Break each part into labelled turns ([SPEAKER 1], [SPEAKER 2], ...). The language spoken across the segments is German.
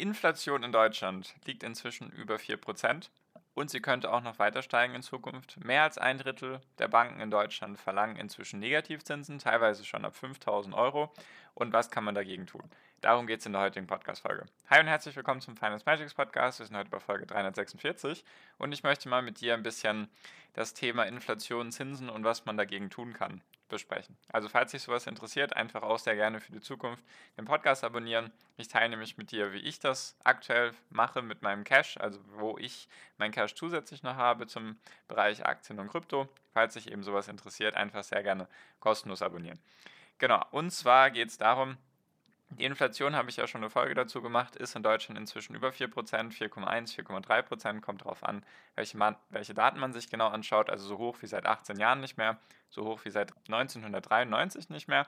[SPEAKER 1] Inflation in Deutschland liegt inzwischen über 4% und sie könnte auch noch weiter steigen in Zukunft. Mehr als ein Drittel der Banken in Deutschland verlangen inzwischen Negativzinsen, teilweise schon ab 5000 Euro. Und was kann man dagegen tun? Darum geht es in der heutigen Podcast-Folge. Hi und herzlich willkommen zum Finance Magics Podcast. Wir sind heute bei Folge 346 und ich möchte mal mit dir ein bisschen das Thema Inflation, Zinsen und was man dagegen tun kann besprechen. Also falls dich sowas interessiert, einfach auch sehr gerne für die Zukunft den Podcast abonnieren. Ich teile nämlich mit dir, wie ich das aktuell mache mit meinem Cash, also wo ich mein Cash zusätzlich noch habe zum Bereich Aktien und Krypto. Falls dich eben sowas interessiert, einfach sehr gerne kostenlos abonnieren. Genau, und zwar geht es darum, die Inflation, habe ich ja schon eine Folge dazu gemacht, ist in Deutschland inzwischen über 4%, 4,1, 4,3%, kommt darauf an, welche, man, welche Daten man sich genau anschaut, also so hoch wie seit 18 Jahren nicht mehr, so hoch wie seit 1993 nicht mehr.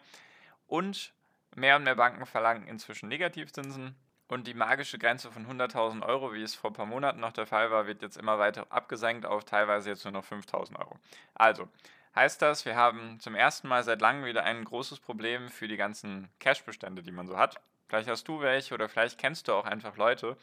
[SPEAKER 1] Und mehr und mehr Banken verlangen inzwischen Negativzinsen und die magische Grenze von 100.000 Euro, wie es vor ein paar Monaten noch der Fall war, wird jetzt immer weiter abgesenkt auf teilweise jetzt nur noch 5.000 Euro. Also, heißt das, wir haben zum ersten Mal seit langem wieder ein großes Problem für die ganzen Cash-Bestände, die man so hat. Vielleicht hast du welche oder vielleicht kennst du auch einfach Leute,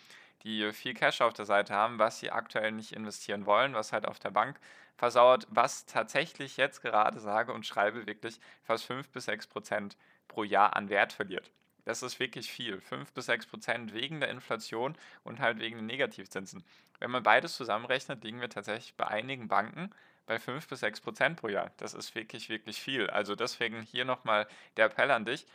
[SPEAKER 1] die viel Cash auf der Seite haben, was sie aktuell nicht investieren wollen, was halt auf der Bank versauert, was tatsächlich jetzt gerade sage und schreibe wirklich fast 5 bis 6 Prozent pro Jahr an Wert verliert. Das ist wirklich viel. 5 bis 6 Prozent wegen der Inflation und halt wegen den Negativzinsen. Wenn man beides zusammenrechnet, liegen wir tatsächlich bei einigen Banken bei 5 bis 6 Prozent pro Jahr. Das ist wirklich, wirklich viel. Also deswegen hier nochmal der Appell an dich,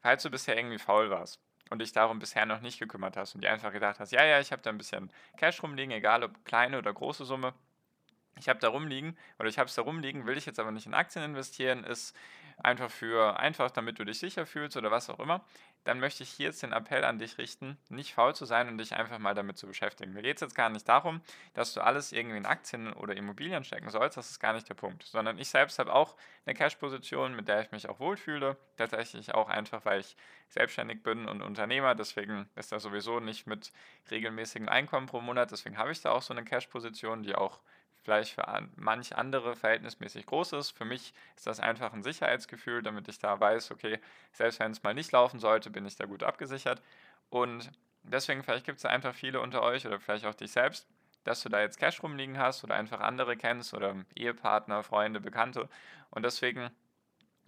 [SPEAKER 1] falls du bisher irgendwie faul warst und dich darum bisher noch nicht gekümmert hast und dir einfach gedacht hast, ja, ja, ich habe da ein bisschen Cash rumliegen, egal ob kleine oder große Summe, ich habe da rumliegen oder ich habe es da rumliegen, will ich jetzt aber nicht in Aktien investieren, ist einfach für einfach, damit du dich sicher fühlst oder was auch immer, dann möchte ich hier jetzt den Appell an dich richten, nicht faul zu sein und dich einfach mal damit zu beschäftigen. Mir geht es jetzt gar nicht darum, dass du alles irgendwie in Aktien oder Immobilien stecken sollst, das ist gar nicht der Punkt, sondern ich selbst habe auch eine Cash-Position, mit der ich mich auch wohlfühle, tatsächlich auch einfach, weil ich selbstständig bin und Unternehmer, deswegen ist das sowieso nicht mit regelmäßigem Einkommen pro Monat, deswegen habe ich da auch so eine Cash-Position, die auch vielleicht für manch andere verhältnismäßig groß ist. Für mich ist das einfach ein Sicherheitsgefühl, damit ich da weiß, okay, selbst wenn es mal nicht laufen sollte, bin ich da gut abgesichert. Und deswegen, vielleicht gibt es einfach viele unter euch oder vielleicht auch dich selbst, dass du da jetzt Cash rumliegen hast oder einfach andere kennst oder Ehepartner, Freunde, Bekannte. Und deswegen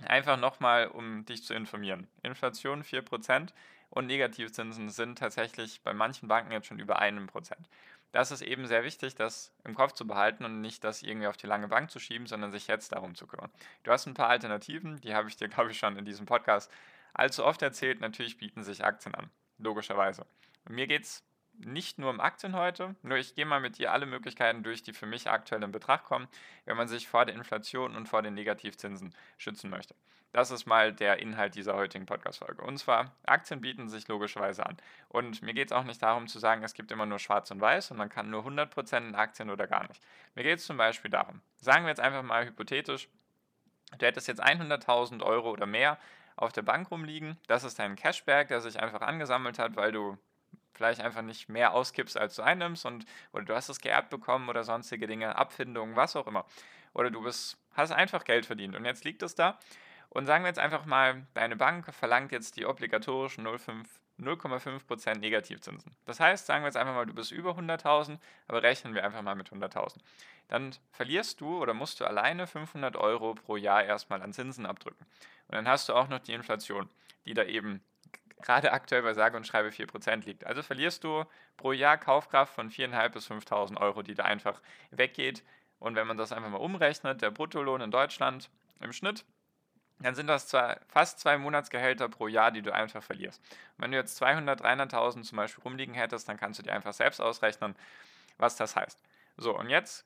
[SPEAKER 1] einfach nochmal, um dich zu informieren. Inflation 4% und Negativzinsen sind tatsächlich bei manchen Banken jetzt schon über einem Prozent. Das ist eben sehr wichtig, das im Kopf zu behalten und nicht das irgendwie auf die lange Bank zu schieben, sondern sich jetzt darum zu kümmern. Du hast ein paar Alternativen, die habe ich dir, glaube ich, schon in diesem Podcast allzu oft erzählt. Natürlich bieten sich Aktien an, logischerweise. Und mir geht es nicht nur um Aktien heute, nur ich gehe mal mit dir alle Möglichkeiten durch, die für mich aktuell in Betracht kommen, wenn man sich vor der Inflation und vor den Negativzinsen schützen möchte. Das ist mal der Inhalt dieser heutigen Podcast-Folge. Und zwar, Aktien bieten sich logischerweise an. Und mir geht es auch nicht darum zu sagen, es gibt immer nur schwarz und weiß und man kann nur 100% in Aktien oder gar nicht. Mir geht es zum Beispiel darum, sagen wir jetzt einfach mal hypothetisch, du hättest jetzt 100.000 Euro oder mehr auf der Bank rumliegen. Das ist dein Cashback, der sich einfach angesammelt hat, weil du vielleicht einfach nicht mehr auskippst, als du einnimmst und oder du hast es geerbt bekommen oder sonstige Dinge, Abfindungen, was auch immer. Oder du bist, hast einfach Geld verdient und jetzt liegt es da und sagen wir jetzt einfach mal, deine Bank verlangt jetzt die obligatorischen 0,5% Negativzinsen. Das heißt, sagen wir jetzt einfach mal, du bist über 100.000, aber rechnen wir einfach mal mit 100.000. Dann verlierst du oder musst du alleine 500 Euro pro Jahr erstmal an Zinsen abdrücken. Und dann hast du auch noch die Inflation, die da eben gerade aktuell bei sage und schreibe 4% liegt. Also verlierst du pro Jahr Kaufkraft von 4.500 bis 5.000 Euro, die da einfach weggeht. Und wenn man das einfach mal umrechnet, der Bruttolohn in Deutschland im Schnitt dann sind das zwar fast zwei Monatsgehälter pro Jahr, die du einfach verlierst. Und wenn du jetzt 200, 300.000 zum Beispiel rumliegen hättest, dann kannst du dir einfach selbst ausrechnen, was das heißt. So, und jetzt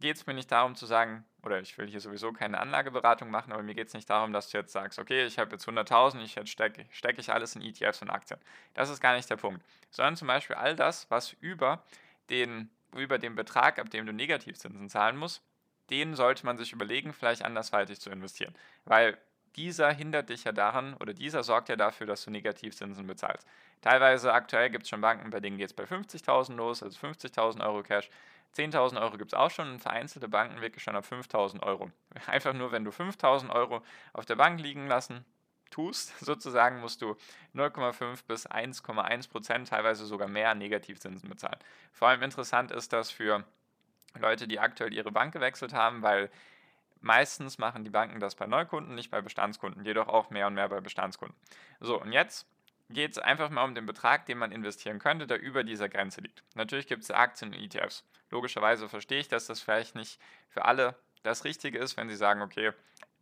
[SPEAKER 1] geht es mir nicht darum zu sagen, oder ich will hier sowieso keine Anlageberatung machen, aber mir geht es nicht darum, dass du jetzt sagst, okay, ich habe jetzt 100.000, ich stecke steck ich alles in ETFs und Aktien. Das ist gar nicht der Punkt. Sondern zum Beispiel all das, was über den, über den Betrag, ab dem du Negativzinsen zahlen musst, den sollte man sich überlegen, vielleicht andersweitig zu investieren. Weil dieser hindert dich ja daran oder dieser sorgt ja dafür, dass du Negativzinsen bezahlst. Teilweise aktuell gibt es schon Banken, bei denen geht es bei 50.000 los, also 50.000 Euro Cash. 10.000 Euro gibt es auch schon und vereinzelte Banken wirklich schon ab 5.000 Euro. Einfach nur, wenn du 5.000 Euro auf der Bank liegen lassen tust, sozusagen, musst du 0,5 bis 1,1 Prozent, teilweise sogar mehr Negativzinsen bezahlen. Vor allem interessant ist das für Leute, die aktuell ihre Bank gewechselt haben, weil meistens machen die Banken das bei Neukunden, nicht bei Bestandskunden, jedoch auch mehr und mehr bei Bestandskunden. So, und jetzt geht es einfach mal um den Betrag, den man investieren könnte, der über dieser Grenze liegt. Natürlich gibt es Aktien und ETFs. Logischerweise verstehe ich, dass das vielleicht nicht für alle das Richtige ist, wenn sie sagen, okay,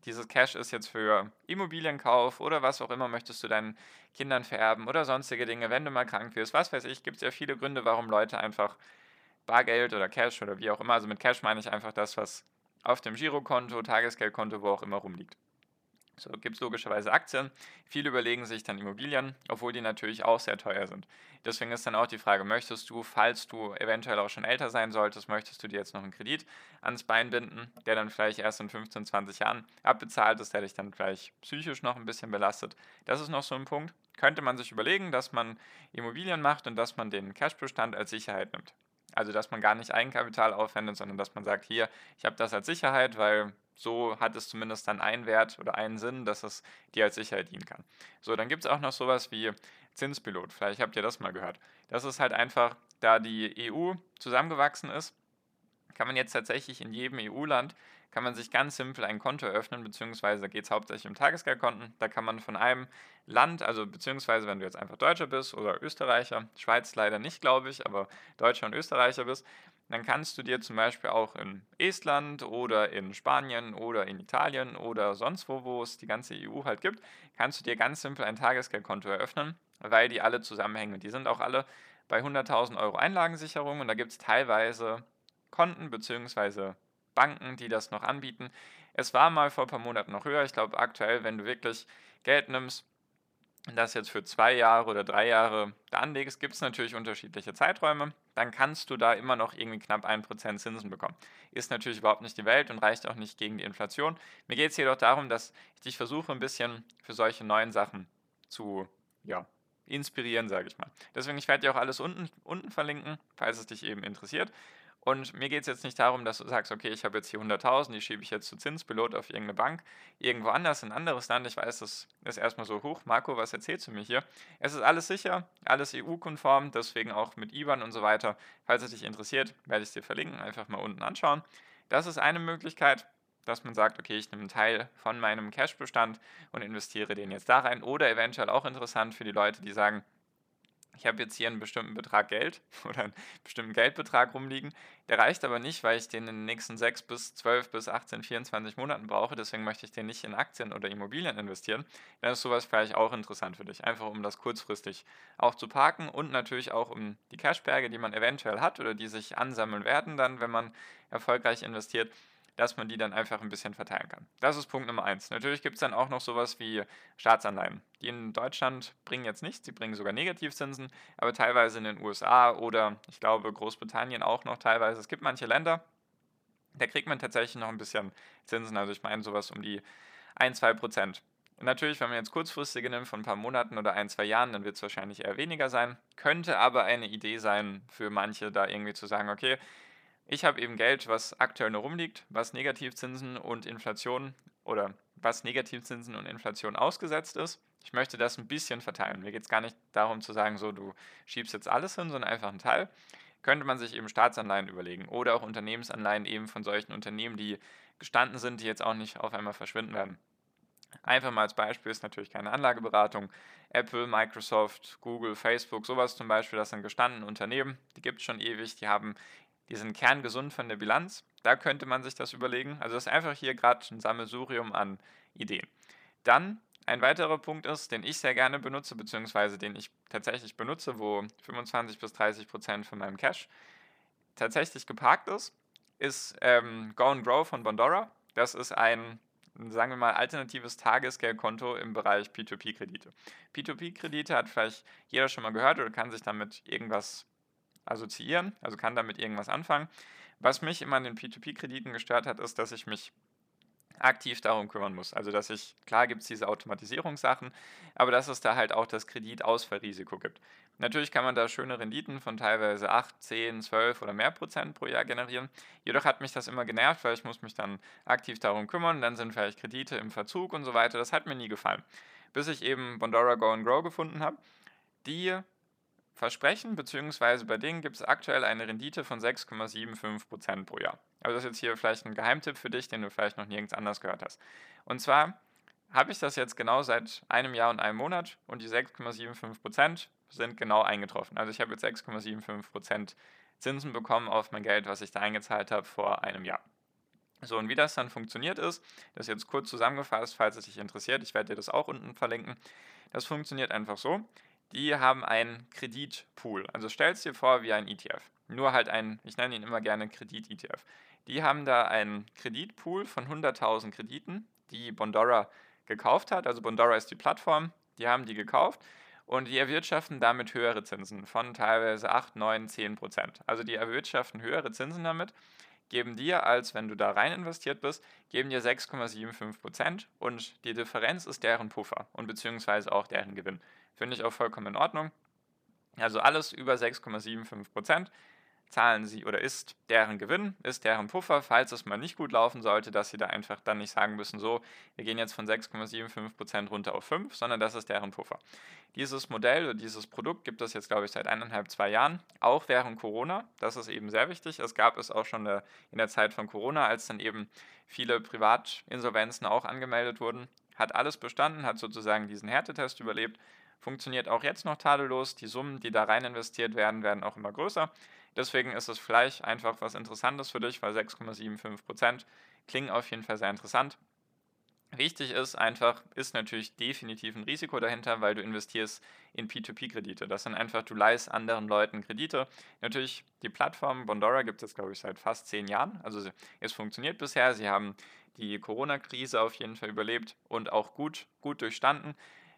[SPEAKER 1] dieses Cash ist jetzt für Immobilienkauf oder was auch immer möchtest du deinen Kindern vererben oder sonstige Dinge, wenn du mal krank wirst, was weiß ich, gibt es ja viele Gründe, warum Leute einfach Bargeld oder Cash oder wie auch immer, also mit Cash meine ich einfach das, was auf dem Girokonto, Tagesgeldkonto, wo auch immer rumliegt. So gibt es logischerweise Aktien. Viele überlegen sich dann Immobilien, obwohl die natürlich auch sehr teuer sind. Deswegen ist dann auch die Frage, möchtest du, falls du eventuell auch schon älter sein solltest, möchtest du dir jetzt noch einen Kredit ans Bein binden, der dann vielleicht erst in 15, 20 Jahren abbezahlt ist, der dich dann vielleicht psychisch noch ein bisschen belastet. Das ist noch so ein Punkt. Könnte man sich überlegen, dass man Immobilien macht und dass man den Cashbestand als Sicherheit nimmt. Also dass man gar nicht Eigenkapital aufwendet, sondern dass man sagt, hier, ich habe das als Sicherheit, weil so hat es zumindest dann einen Wert oder einen Sinn, dass es dir als Sicherheit dienen kann. So, dann gibt es auch noch sowas wie Zinspilot. Vielleicht habt ihr das mal gehört. Das ist halt einfach, da die EU zusammengewachsen ist, kann man jetzt tatsächlich in jedem EU-Land kann man sich ganz simpel ein Konto eröffnen, beziehungsweise geht es hauptsächlich um Tagesgeldkonten. Da kann man von einem Land, also beziehungsweise wenn du jetzt einfach Deutscher bist oder Österreicher, Schweiz leider nicht, glaube ich, aber Deutscher und Österreicher bist, dann kannst du dir zum Beispiel auch in Estland oder in Spanien oder in Italien oder sonst wo, wo es die ganze EU halt gibt, kannst du dir ganz simpel ein Tagesgeldkonto eröffnen, weil die alle zusammenhängen. Die sind auch alle bei 100.000 Euro Einlagensicherung und da gibt es teilweise Konten bzw. Banken, die das noch anbieten. Es war mal vor ein paar Monaten noch höher. Ich glaube, aktuell, wenn du wirklich Geld nimmst, das jetzt für zwei Jahre oder drei Jahre da anlegst, gibt es natürlich unterschiedliche Zeiträume. Dann kannst du da immer noch irgendwie knapp 1% Zinsen bekommen. Ist natürlich überhaupt nicht die Welt und reicht auch nicht gegen die Inflation. Mir geht es jedoch darum, dass ich dich versuche, ein bisschen für solche neuen Sachen zu ja, inspirieren, sage ich mal. Deswegen, ich werde dir auch alles unten, unten verlinken, falls es dich eben interessiert. Und mir geht es jetzt nicht darum, dass du sagst, okay, ich habe jetzt hier 100.000, die schiebe ich jetzt zu Zinspilot auf irgendeine Bank, irgendwo anders, in ein anderes Land. Ich weiß, das ist erstmal so hoch. Marco, was erzählst du mir hier? Es ist alles sicher, alles EU-konform, deswegen auch mit IBAN und so weiter. Falls es dich interessiert, werde ich es dir verlinken, einfach mal unten anschauen. Das ist eine Möglichkeit, dass man sagt, okay, ich nehme einen Teil von meinem Cash-Bestand und investiere den jetzt da rein. Oder eventuell auch interessant für die Leute, die sagen, ich habe jetzt hier einen bestimmten Betrag Geld oder einen bestimmten Geldbetrag rumliegen. Der reicht aber nicht, weil ich den in den nächsten 6 bis 12 bis 18, 24 Monaten brauche. Deswegen möchte ich den nicht in Aktien oder Immobilien investieren. Dann ist sowas vielleicht auch interessant für dich. Einfach um das kurzfristig auch zu parken und natürlich auch um die Cashberge, die man eventuell hat oder die sich ansammeln werden, dann, wenn man erfolgreich investiert, dass man die dann einfach ein bisschen verteilen kann. Das ist Punkt Nummer eins. Natürlich gibt es dann auch noch sowas wie Staatsanleihen. Die in Deutschland bringen jetzt nichts, die bringen sogar Negativzinsen, aber teilweise in den USA oder ich glaube Großbritannien auch noch teilweise. Es gibt manche Länder, da kriegt man tatsächlich noch ein bisschen Zinsen. Also ich meine sowas um die 1, 2 Prozent. Natürlich, wenn man jetzt kurzfristige nimmt von ein paar Monaten oder ein, zwei Jahren, dann wird es wahrscheinlich eher weniger sein. Könnte aber eine Idee sein für manche, da irgendwie zu sagen, okay, ich habe eben Geld, was aktuell nur rumliegt, was Negativzinsen und Inflation oder was Negativzinsen und Inflation ausgesetzt ist. Ich möchte das ein bisschen verteilen. Mir geht es gar nicht darum zu sagen, so du schiebst jetzt alles hin, sondern einfach einen Teil. Könnte man sich eben Staatsanleihen überlegen oder auch Unternehmensanleihen eben von solchen Unternehmen, die gestanden sind, die jetzt auch nicht auf einmal verschwinden werden. Einfach mal als Beispiel ist natürlich keine Anlageberatung. Apple, Microsoft, Google, Facebook, sowas zum Beispiel, das sind gestandene Unternehmen, die gibt es schon ewig, die haben die sind kerngesund von der Bilanz. Da könnte man sich das überlegen. Also das ist einfach hier gerade ein Sammelsurium an Ideen. Dann ein weiterer Punkt ist, den ich sehr gerne benutze, beziehungsweise den ich tatsächlich benutze, wo 25 bis 30 Prozent von meinem Cash tatsächlich geparkt ist, ist ähm, Go and Grow von Bondora. Das ist ein, sagen wir mal, alternatives Tagesgeldkonto im Bereich P2P-Kredite. P2P-Kredite hat vielleicht jeder schon mal gehört oder kann sich damit irgendwas assoziieren, also kann damit irgendwas anfangen. Was mich immer an den P2P-Krediten gestört hat, ist, dass ich mich aktiv darum kümmern muss. Also dass ich, klar gibt es diese Automatisierungssachen, aber dass es da halt auch das Kreditausfallrisiko gibt. Natürlich kann man da schöne Renditen von teilweise 8, 10, 12 oder mehr Prozent pro Jahr generieren. Jedoch hat mich das immer genervt, weil ich muss mich dann aktiv darum kümmern. Dann sind vielleicht Kredite im Verzug und so weiter. Das hat mir nie gefallen. Bis ich eben Bondora Go and Grow gefunden habe, die versprechen, beziehungsweise bei denen gibt es aktuell eine Rendite von 6,75% pro Jahr. Also das ist jetzt hier vielleicht ein Geheimtipp für dich, den du vielleicht noch nirgends anders gehört hast. Und zwar habe ich das jetzt genau seit einem Jahr und einem Monat und die 6,75% sind genau eingetroffen. Also ich habe jetzt 6,75% Zinsen bekommen auf mein Geld, was ich da eingezahlt habe vor einem Jahr. So, und wie das dann funktioniert ist, das jetzt kurz zusammengefasst, falls es dich interessiert, ich werde dir das auch unten verlinken. Das funktioniert einfach so die haben einen Kreditpool. Also stellst dir vor wie ein ETF. Nur halt ein, ich nenne ihn immer gerne Kredit-ETF. Die haben da einen Kreditpool von 100.000 Krediten, die Bondora gekauft hat. Also Bondora ist die Plattform, die haben die gekauft und die erwirtschaften damit höhere Zinsen von teilweise 8, 9, 10 Prozent. Also die erwirtschaften höhere Zinsen damit, geben dir, als wenn du da rein investiert bist, geben dir 6,75 Prozent und die Differenz ist deren Puffer und beziehungsweise auch deren Gewinn. Finde ich auch vollkommen in Ordnung. Also alles über 6,75 Prozent zahlen sie oder ist deren Gewinn, ist deren Puffer, falls es mal nicht gut laufen sollte, dass sie da einfach dann nicht sagen müssen, so, wir gehen jetzt von 6,75% runter auf 5, sondern das ist deren Puffer. Dieses Modell oder dieses Produkt gibt es jetzt, glaube ich, seit eineinhalb, zwei Jahren, auch während Corona. Das ist eben sehr wichtig. Es gab es auch schon in der Zeit von Corona, als dann eben viele Privatinsolvenzen auch angemeldet wurden. Hat alles bestanden, hat sozusagen diesen Härtetest überlebt funktioniert auch jetzt noch tadellos. Die Summen, die da rein investiert werden, werden auch immer größer. Deswegen ist es vielleicht einfach was Interessantes für dich, weil 6,75% klingen auf jeden Fall sehr interessant. Wichtig ist einfach, ist natürlich definitiv ein Risiko dahinter, weil du investierst in P2P-Kredite. Das sind einfach, du leihst anderen Leuten Kredite. Natürlich, die Plattform Bondora gibt es, glaube ich, seit fast zehn Jahren. Also es funktioniert bisher. Sie haben die Corona-Krise auf jeden Fall überlebt und auch gut, gut durchstanden.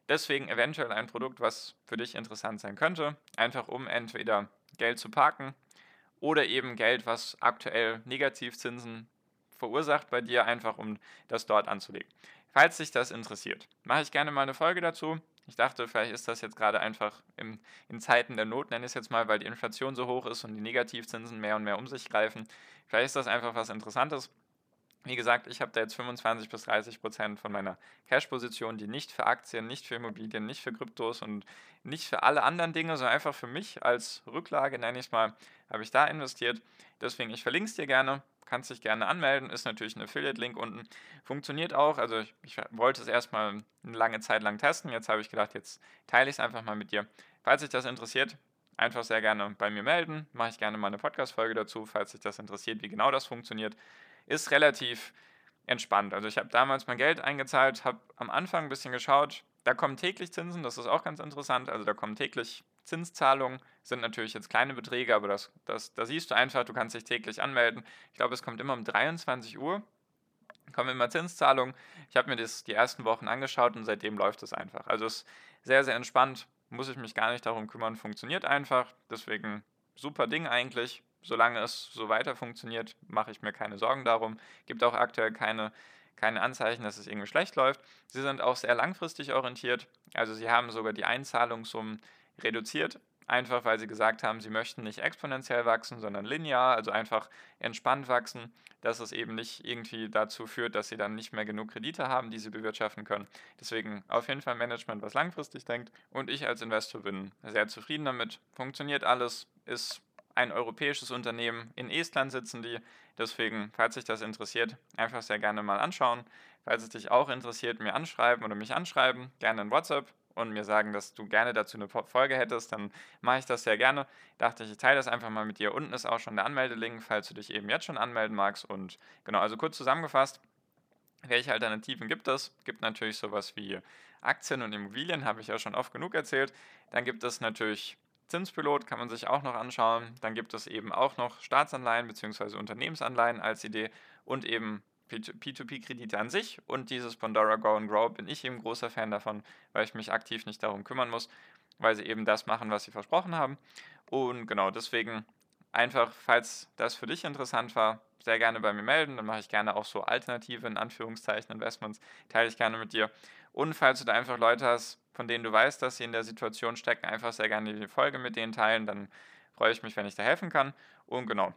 [SPEAKER 1] Deswegen eventuell ein Produkt, was für dich interessant sein könnte, einfach um entweder Geld zu parken oder eben Geld, was aktuell Negativzinsen verursacht bei dir, einfach um das dort anzulegen. Falls dich das interessiert, mache ich gerne mal eine Folge dazu. Ich dachte, vielleicht ist das jetzt gerade einfach im, in Zeiten der Not, nenne ich es jetzt mal, weil die Inflation so hoch ist und die Negativzinsen mehr und mehr um sich greifen. Vielleicht ist das einfach was Interessantes. Wie gesagt, ich habe da jetzt 25 bis 30 Prozent von meiner Cash-Position, die nicht für Aktien, nicht für Immobilien, nicht für Kryptos und nicht für alle anderen Dinge, sondern einfach für mich als Rücklage, nenne ich es mal, habe ich da investiert. Deswegen, ich verlinke es dir gerne, kannst dich gerne anmelden, ist natürlich ein Affiliate-Link unten. Funktioniert auch, also ich, ich wollte es erstmal eine lange Zeit lang testen, jetzt habe ich gedacht, jetzt teile ich es einfach mal mit dir. Falls dich das interessiert, einfach sehr gerne bei mir melden, mache ich gerne mal eine Podcast-Folge dazu, falls dich das interessiert, wie genau das funktioniert ist relativ entspannt. Also ich habe damals mein Geld eingezahlt, habe am Anfang ein bisschen geschaut, da kommen täglich Zinsen, das ist auch ganz interessant. Also da kommen täglich Zinszahlungen, sind natürlich jetzt kleine Beträge, aber das, das, da siehst du einfach, du kannst dich täglich anmelden. Ich glaube, es kommt immer um 23 Uhr, kommen immer Zinszahlungen. Ich habe mir das die ersten Wochen angeschaut und seitdem läuft es einfach. Also es ist sehr, sehr entspannt, muss ich mich gar nicht darum kümmern, funktioniert einfach. Deswegen super Ding eigentlich solange es so weiter funktioniert, mache ich mir keine Sorgen darum. Gibt auch aktuell keine, keine Anzeichen, dass es irgendwie schlecht läuft. Sie sind auch sehr langfristig orientiert. Also sie haben sogar die Einzahlungssummen reduziert, einfach weil sie gesagt haben, sie möchten nicht exponentiell wachsen, sondern linear, also einfach entspannt wachsen, dass es eben nicht irgendwie dazu führt, dass sie dann nicht mehr genug Kredite haben, die sie bewirtschaften können. Deswegen auf jeden Fall Management, was langfristig denkt. Und ich als Investor bin sehr zufrieden damit. Funktioniert alles, ist ein europäisches Unternehmen. In Estland sitzen die. Deswegen, falls dich das interessiert, einfach sehr gerne mal anschauen. Falls es dich auch interessiert, mir anschreiben oder mich anschreiben, gerne in WhatsApp und mir sagen, dass du gerne dazu eine Folge hättest, dann mache ich das sehr gerne. Dachte ich, ich teile das einfach mal mit dir. Unten ist auch schon der Anmeldelink, falls du dich eben jetzt schon anmelden magst. Und genau, also kurz zusammengefasst, welche Alternativen gibt es? Gibt natürlich sowas wie Aktien und Immobilien, habe ich ja schon oft genug erzählt. Dann gibt es natürlich Zinspilot kann man sich auch noch anschauen. Dann gibt es eben auch noch Staatsanleihen bzw. Unternehmensanleihen als Idee und eben P2P-Kredite an sich. Und dieses Pandora Go and Grow bin ich eben großer Fan davon, weil ich mich aktiv nicht darum kümmern muss, weil sie eben das machen, was sie versprochen haben. Und genau deswegen einfach, falls das für dich interessant war, sehr gerne bei mir melden. Dann mache ich gerne auch so alternative, in Anführungszeichen, Investments, teile ich gerne mit dir. Und falls du da einfach Leute hast, von denen du weißt, dass sie in der Situation stecken, einfach sehr gerne die Folge mit denen teilen. Dann freue ich mich, wenn ich da helfen kann. Und genau,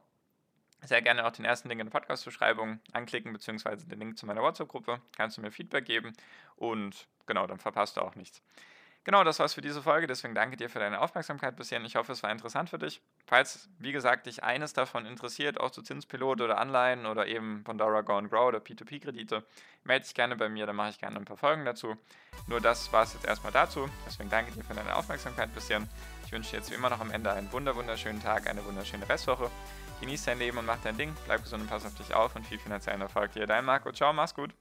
[SPEAKER 1] sehr gerne auch den ersten Link in der Podcast-Beschreibung anklicken, beziehungsweise den Link zu meiner WhatsApp-Gruppe. Kannst du mir Feedback geben und genau, dann verpasst du auch nichts. Genau, das war's für diese Folge. Deswegen danke dir für deine Aufmerksamkeit bisher. Ich hoffe, es war interessant für dich. Falls, wie gesagt, dich eines davon interessiert, auch zu Zinspilot oder Anleihen oder eben Bondora Go and Grow oder P2P-Kredite, melde dich gerne bei mir, dann mache ich gerne ein paar Folgen dazu. Nur das war es jetzt erstmal dazu. Deswegen danke dir für deine Aufmerksamkeit bisher. Ich wünsche dir jetzt wie immer noch am Ende einen wunderschönen Tag, eine wunderschöne Restwoche. Genieß dein Leben und mach dein Ding. Bleib gesund und pass auf dich auf und viel finanziellen Erfolg dir. Dein Marco. Ciao, mach's gut.